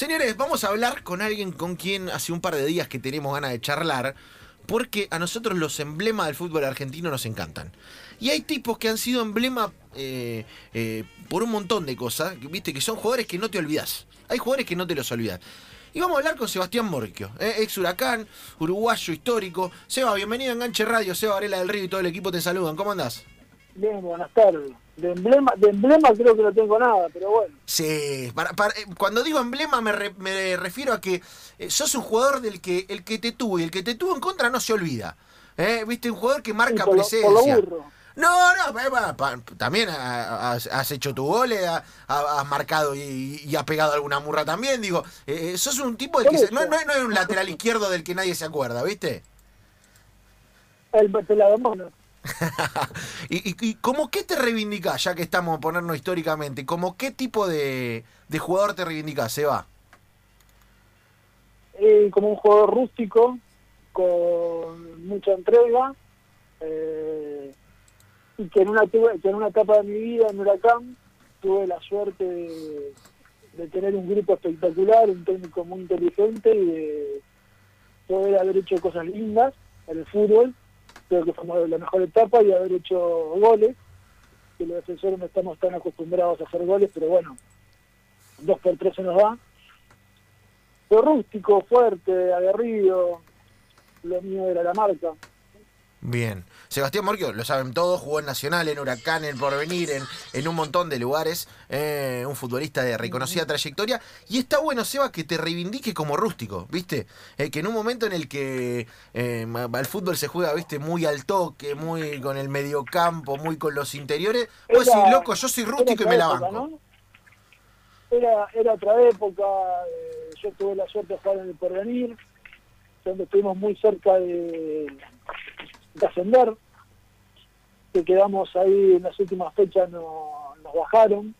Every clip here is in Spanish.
Señores, vamos a hablar con alguien con quien hace un par de días que tenemos ganas de charlar, porque a nosotros los emblemas del fútbol argentino nos encantan. Y hay tipos que han sido emblema eh, eh, por un montón de cosas, viste, que son jugadores que no te olvidas. Hay jugadores que no te los olvidas. Y vamos a hablar con Sebastián Morquio, eh, ex huracán, uruguayo histórico. Seba, bienvenido a Enganche Radio, Seba Varela del Río y todo el equipo te saludan. ¿Cómo andás? Bien, buenas tardes. De emblema, de emblema creo que no tengo nada, pero bueno. Sí, para, para- eh, cuando digo emblema me, re- me refiero a que eh, sos un jugador del que el que te tuvo y el que te tuvo en contra no se olvida. ¿Eh? Viste, un jugador que marca por lo- presencia. por lo burro. No, no, pa- pa- pa- también ha- has, has hecho tu goles, ha- ha- has marcado y, y has pegado alguna murra también. Digo, eh, eh, sos un tipo del que se- no, no, no es un lateral izquierdo del que nadie se acuerda, ¿viste? El pelado mono. y, y, y como qué te reivindicás, ya que estamos a ponernos históricamente, como qué tipo de, de jugador te reivindicás, Seba? Eh, como un jugador rústico, con mucha entrega, eh, y que en, una, que en una etapa de mi vida en Huracán tuve la suerte de, de tener un grupo espectacular, un técnico muy inteligente y de poder haber hecho cosas lindas en el fútbol. Creo que fue la mejor etapa y haber hecho goles, que los defensores no estamos tan acostumbrados a hacer goles, pero bueno, dos por tres se nos da. Fue rústico, fuerte, aguerrido, lo mío era la marca. Bien. Sebastián Morquio, lo saben todos, jugó en Nacional, en Huracán, en Porvenir, en, en un montón de lugares. eh, un futbolista de reconocida trayectoria. Y está bueno, Seba, que te reivindique como rústico, ¿viste? Eh, que en un momento en el que eh, el fútbol se juega, ¿viste? Muy al toque, muy con el mediocampo, muy con los interiores. Vos Era- decís, loco, yo soy rústico y me la banco. época, ¿no? Era, era otra época, eh, yo tuve la suerte de jugar en el Porvenir, donde estuvimos muy cerca de, de ascender, que quedamos ahí en las últimas fechas, no, nos bajaron,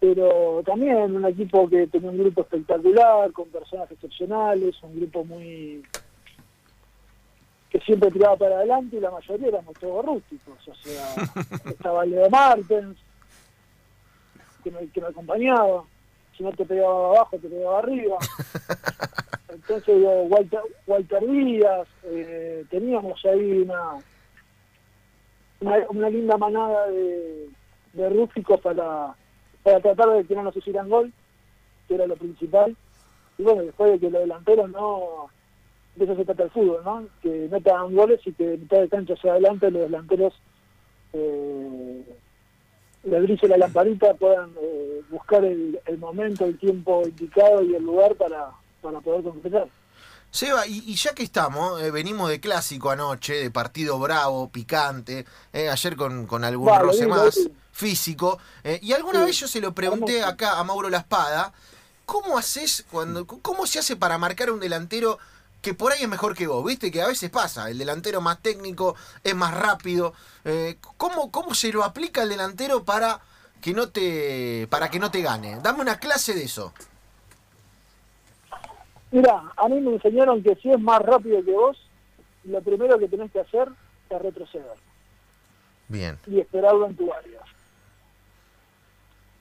pero también un equipo que tenía un grupo espectacular, con personas excepcionales, un grupo muy que siempre tiraba para adelante y la mayoría éramos todos rústicos, o sea, estaba Leo Martens, que me, que me acompañaba, si no te pegaba abajo, te pegaba arriba. Entonces, digo, Walter, Walter Díaz, eh, teníamos ahí una, una, linda manada de, de rústicos para, para tratar de que no nos hicieran gol, que era lo principal. Y bueno, después de que los delanteros no, de eso se trata el fútbol, ¿no? Que no te hagan goles y que mitad de cancha hacia adelante los delanteros eh, le brille la lamparita, puedan eh, buscar el momento, el tiempo indicado y el lugar para, para poder. Seba, y, y ya que estamos, eh, venimos de clásico anoche, de partido bravo, picante, eh, ayer con, con algún Vale, roce bien, más bien. físico, eh, y alguna Sí, vez yo se lo pregunté acá a Mauro La Espada, ¿cómo haces cuando, cómo se hace para marcar a un delantero que por ahí es mejor que vos? Viste que a veces pasa, el delantero más técnico es más rápido, ¿cómo, ¿cómo se lo aplica el delantero para que no te, para que no te gane? Dame una clase de eso. Mira, a mí me enseñaron que si es más rápido que vos, lo primero que tenés que hacer es retroceder Bien. y esperarlo en tu área.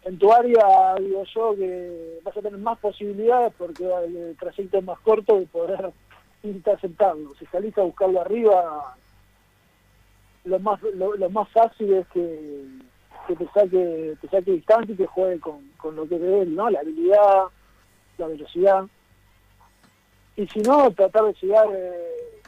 En tu área, digo yo, que vas a tener más posibilidades porque el trayecto es más corto de poder interceptarlo. Si salís a buscarlo arriba, lo más lo, lo más fácil es que, que te saque te saque distancia y que juegue con, con lo que ve él, ¿no? La habilidad, la velocidad. Y si no, tratar de llegar eh,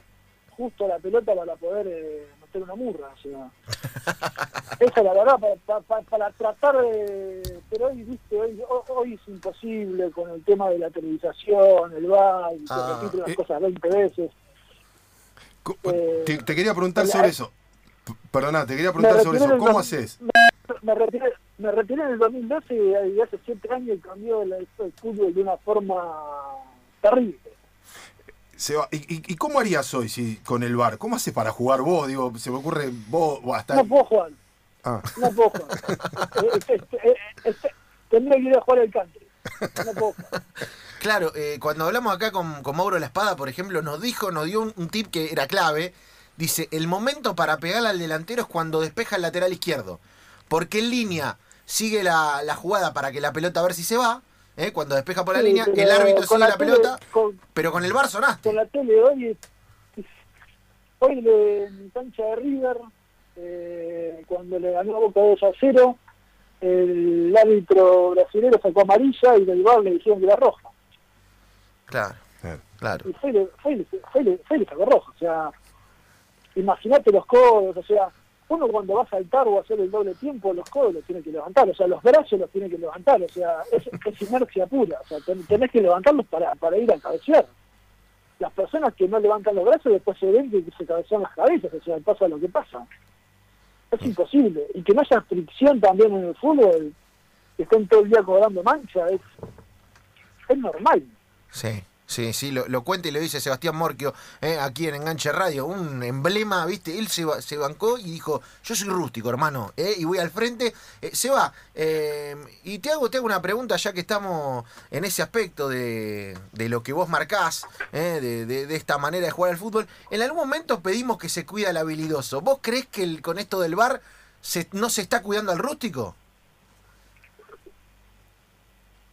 justo a la pelota para poder eh, meter una murra. O sea, esa es la verdad, para, para- tratar de... Pero hoy, viste, hoy, ho- hoy es imposible con el tema de la televisación, el bar, y Ah, las eh. cosas 20 veces. Eh, te, te quería preguntar la- sobre eso. P- Perdona, te quería preguntar sobre eso. ¿Cómo haces? Me retiré, me retiré en el 2012 y, y hace 7 años cambió el, el fútbol de una forma terrible. Seba, ¿y, y, y cómo harías hoy si, con el bar? ¿Cómo haces para jugar vos? Digo, se me ocurre vos o hasta. No puedo jugar. Ah, No puedo jugar. Eh, este, eh, este, tendría que ir a jugar al country. No puedo jugar. Claro, eh, cuando hablamos acá con, con Mauro La Espada, por ejemplo, nos dijo, nos dio un, un tip que era clave. Dice, el momento para pegarle al delantero es cuando despeja el lateral izquierdo. Porque en línea sigue la, la jugada para que la pelota a ver si se va. ¿Eh? cuando despeja por la Sí, línea, el árbitro sigue la, tele- pelota, con- pero con el bar sonaste. con la tele hoy es- es- hoy le- en cancha de River eh, cuando le ganó a Boca 2 a 0 el árbitro brasileño sacó amarilla y del bar le dijeron que era roja Claro, Claro. y fue y le, fue fue fue y le sacó roja o sea imagínate los codos o sea uno cuando va a saltar o a hacer el doble tiempo los codos los tiene que levantar o sea los brazos los tiene que levantar o sea es, es inercia pura o sea ten- tenés que levantarlos para, para ir a cabecear las personas que no levantan los brazos después se ven que se cabecean las cabezas, o sea, pasa lo que pasa. Es imposible. Y que no haya fricción también en el fútbol, que estén todo el día cobrando mancha, es, es normal. Sí, sí, sí, lo, lo cuenta y lo dice Sebastián Morquio eh, aquí en Enganche Radio, un emblema, ¿viste? Él se, se bancó y dijo, yo soy rústico, hermano, eh, y voy al frente. Eh, Seba, eh, y te hago, te hago una pregunta ya que estamos en ese aspecto de, de lo que vos marcás, eh, de, de- de esta manera de jugar al fútbol. En algún momento pedimos que se cuida al habilidoso. ¿Vos crees que el- con esto del bar se, no se está cuidando al rústico?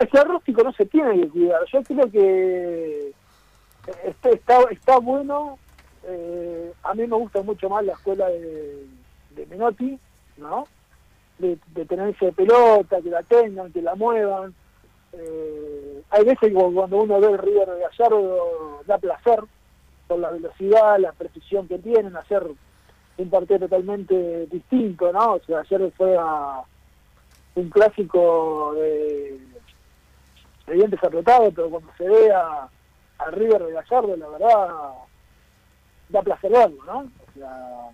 Es que rústico no se tiene que cuidar. Yo creo que está, está, está bueno. eh, a mí me gusta mucho más la escuela de, Menotti, ¿no? De, de de pelota, que la tengan, que la muevan. Eh, hay veces cuando uno ve el River de Gallardo da placer por la velocidad, la precisión que tienen, hacer un partido totalmente distinto, ¿no? O sea, ayer fue a un clásico de, de dientes apretados, pero cuando se ve a, a River de Gallardo, la verdad, da placer verlo, ¿no? O sea,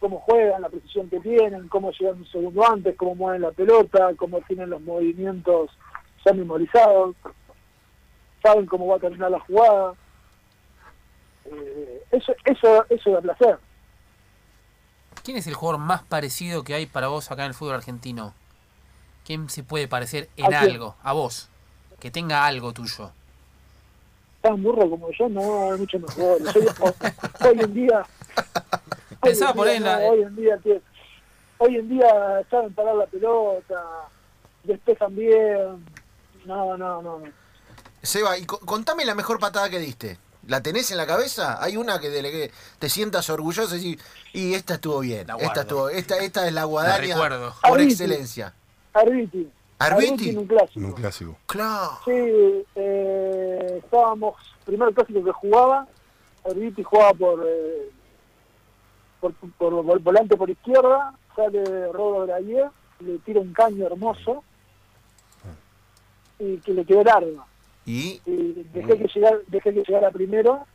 cómo juegan, la precisión que tienen, cómo llegan un segundo antes, cómo mueven la pelota, cómo tienen los movimientos ya memorizados, saben cómo va a terminar la jugada. Eh, eso, eso, eso da placer. ¿Quién es el jugador más parecido que hay para vos acá en el fútbol argentino? ¿Quién se puede parecer en algo? A vos. Que tenga algo tuyo. tan burro como yo, no, hay mucho mejor. Soy- hoy en día. hoy Pensaba en por día ahí en la- no, hoy en día, tío, hoy en día saben parar la pelota, despejan bien. No, no, no. no. Seba, y co- contame la mejor patada que diste. ¿La tenés en la cabeza? Hay una que, de la que te sientas orgulloso y decís, y esta estuvo bien, esta estuvo, esta, esta es la guadaña por excelencia. Arbiti. ¿Arbiti? en un clásico. En un clásico. Claro. Sí, eh, estábamos, primer clásico que jugaba, Arbiti jugaba por, eh, por, por, por volante por izquierda, sale Rodo Grayer, le tira un caño hermoso y que le quedó largo. Y Y dejé que llegara, dejé que llegara primero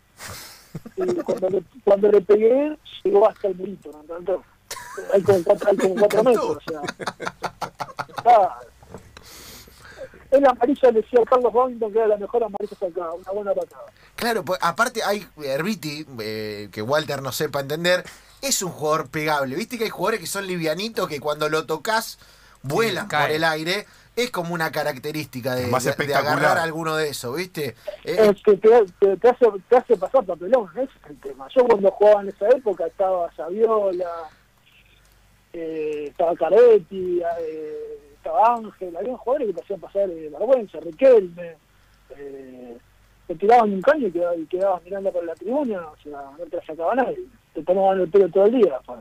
y cuando le, cuando le pegué llegó hasta el murito, ¿no? Hay como cuatro, hay como cuatro Me encantó. metros, o sea. El amarilla le decía Carlos Robinson que era la mejor amarilla sacada, una buena patada. claro, pues, aparte hay Herbiti, eh, que Walter no sepa entender, es un jugador pegable. Viste que hay jugadores que son livianitos que cuando lo tocas vuelan cae. por el aire. Es como una característica de, Más de- agarrar alguno de esos, ¿viste? Eh, Es que te, te, te hace, te hace pasar papelón, ese es el tema. Yo cuando jugaba en esa época estaba Saviola, eh, estaba Caretti, eh, estaba Ángel, había jugadores que te hacían pasar eh, vergüenza, Riquelme, eh, te tiraban un caño y quedabas, y quedabas mirando por la tribuna, o sea, no te la sacaba nadie, te tomaban el pelo todo el día. pues.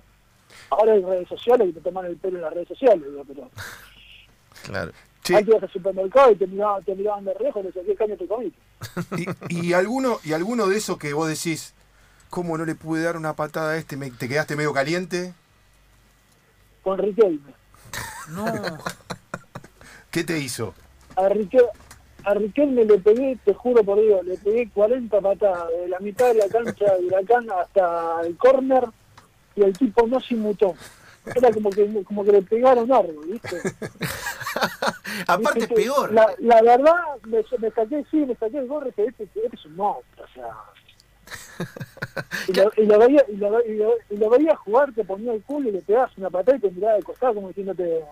Ahora hay redes sociales que te toman el pelo en las redes sociales, digo, pero claro. Che, antes ibas al supermercado y te miraban, te miraban de reojo y le decías, ¿qué caño te comiste? y, y alguno, y alguno de esos que vos decís, ¿cómo no le pude dar una patada a este? Me- ¿Te quedaste medio caliente? Con Riquelme. No. ¿Qué te hizo? a, Riquel, a Riquelme le pegué, te juro por Dios, le pegué 40 patadas, de la mitad de la cancha de Huracán hasta el córner, y el tipo no se inmutó. Era como que, como que le pegaron algo, ¿viste? Aparte es peor. La, la verdad, me, me saqué, sí, me saqué el gorro que este, este es un monstruo, o sea... Y lo, y lo veía, y, lo, y, lo, y lo veía jugar, te ponía el culo y le pegabas una patada y te miraba de costado como diciéndote,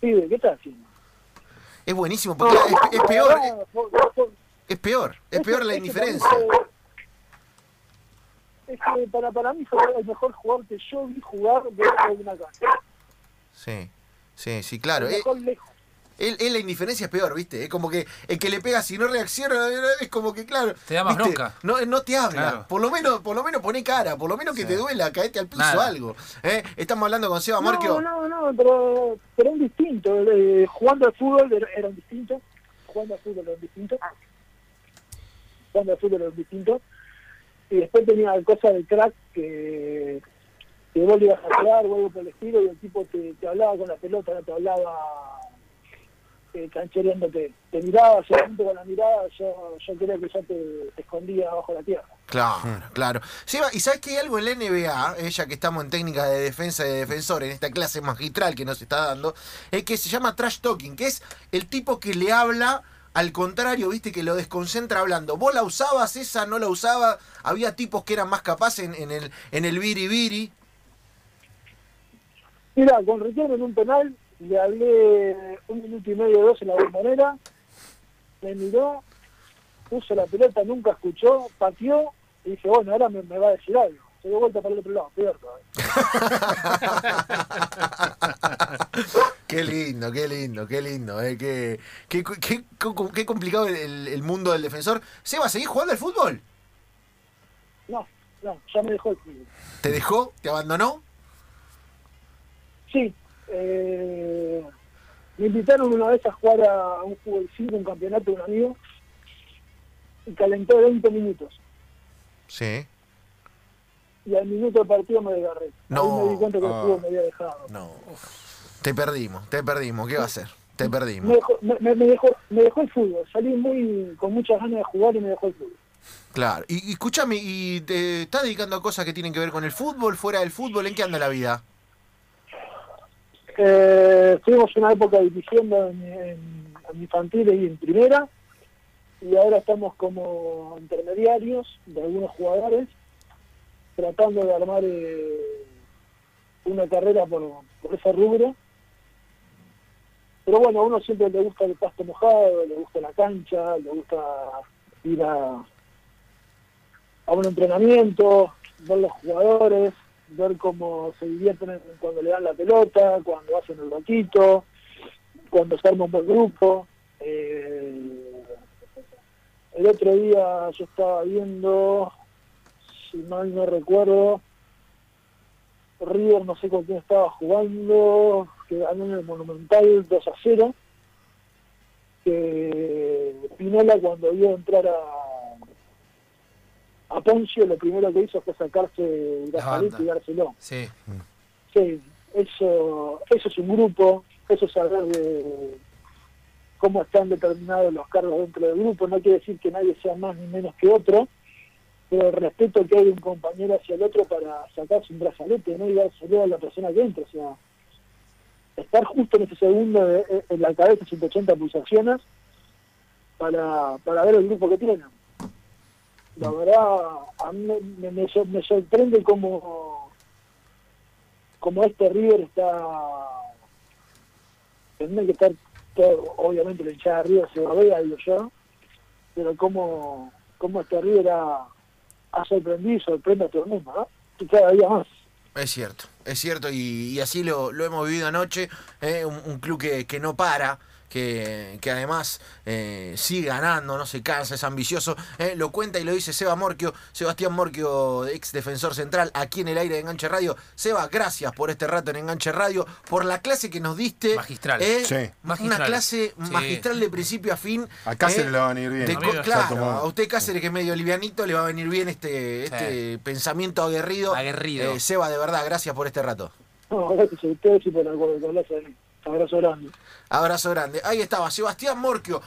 pibe, ¿qué estás haciendo? Es buenísimo porque es, es peor, es, peor, es peor la indiferencia. Es que para, para mí fue el mejor jugador que yo vi jugar dentro de una cancha. Sí, sí, sí, claro. el Eh, mejor lejos. Él, él la indiferencia es peor, ¿viste? Es como que el que le pega si no reacciona, es como que, claro. Te da más ¿viste? bronca. No, no te habla. Claro. Por lo menos, por lo menos pone cara, por lo menos que Sí. te duela, caete al piso Nada. algo. ¿eh? Estamos hablando con Seba. No, no, no, pero, pero es distinto. eh, jugando al fútbol era, era un distinto. Jugando al fútbol era un distinto. Jugando al fútbol era un distinto. Y después tenía cosas del crack que, que vos le ibas a jugar o algo por el estilo y el tipo te, te hablaba con la pelota, no te hablaba eh, canchereándote. Te miraba solamente con la mirada, yo, yo creo que ya te, te escondía bajo la tierra. Claro, claro. Seba, ¿y sabes que hay algo en la NBA, eh, ya que estamos en técnica de defensa y de defensor, en esta clase magistral que nos está dando, es que se llama trash talking, que es el tipo que le habla al contrario, viste, que lo desconcentra hablando. ¿Vos la usabas esa, no la usabas? Había tipos que eran más capaces en, en el en el biri biri. Mira, con Riquelme en un penal, le hablé un minuto y medio, dos en la bombonera, me miró, puso la pelota, nunca escuchó, pateó y dije, bueno, ahora me, me va a decir algo. Se dio vuelta para el otro lado, peor todavía. Qué lindo, qué lindo, qué lindo. eh, qué, qué, qué- complicado el, el mundo del defensor. Seba, ¿seguís jugando al fútbol? No, no, ya me dejó el fútbol. ¿Te dejó? ¿Te abandonó? Sí, eh, me invitaron una vez a jugar a un fútbol 5, un campeonato de un amigo, y calenté 20 minutos. Sí. Y al minuto del partido me desgarré. No. Ahí me di cuenta que el Ah. fútbol me había dejado. No. Te perdimos, te perdimos. ¿Qué va a hacer? Te perdimos. me dejó, me, me- me dejó, me dejó el fútbol. Salí muy con muchas ganas de jugar y me dejó el fútbol. Claro. Y, y escúchame, ¿y te estás dedicando a cosas que tienen que ver con el fútbol, fuera del fútbol? ¿En qué anda la vida? Eh, estuvimos una época dirigiendo en, en, en infantiles y en primera y ahora estamos como intermediarios de algunos jugadores tratando de armar eh, una carrera por, por ese rubro. Pero bueno, a uno siempre le gusta el pasto mojado, le gusta la cancha, le gusta ir a, a un entrenamiento, ver los jugadores, ver cómo se divierten cuando le dan la pelota, cuando hacen el ratito, cuando se arma un buen grupo. Eh, el otro día yo estaba viendo, si mal no recuerdo, River no sé con quién estaba jugando, que ganó en el Monumental 2 a 0, que Pinola cuando vio entrar a a Poncio lo primero que hizo fue sacarse el banda. y dárselo. Sí. Sí, eso, eso es un grupo, eso es saber de cómo están determinados los cargos dentro del grupo. No quiere decir que nadie sea más ni menos que otro, pero el respeto que hay de un compañero hacia el otro para sacarse un brazalete ¿no? y dárselo a la persona que entra. O sea, estar justo en ese segundo de- de- en la cabeza 180 pulsaciones para, para ver el grupo que tienen. La verdad, a mí me, me- me sor- me sorprende cómo como este River está tendría que estar todo, obviamente la hinchada de River se va a ver, digo yo pero como como este River ha, sorprendido y sorprende a todo el mundo ¿no? y cada día más Es cierto, es cierto, y, y así lo, lo hemos vivido anoche, ¿eh? un, un club que, que no para, que, que además eh, sigue ganando, no se cansa, es ambicioso, ¿eh? lo cuenta y lo dice Seba Morquio, Sebastián Morquio, ex defensor central, aquí en el aire de Enganche Radio. Seba, gracias por este rato en Enganche Radio, por la clase que nos diste. Magistral. ¿eh? Sí. Una Magistral. clase Sí. magistral de principio a fin. A Cáceres ¿eh? le va a venir bien. De claro, a usted Cáceres que es medio livianito le va a venir bien este, este pensamiento aguerrido. Aguerrido. Eh, Seba, de verdad, gracias por este rato. no, gracias a ustedes y por mí abrazo grande Abrazo grande. Ahí estaba Sebastián Morquio,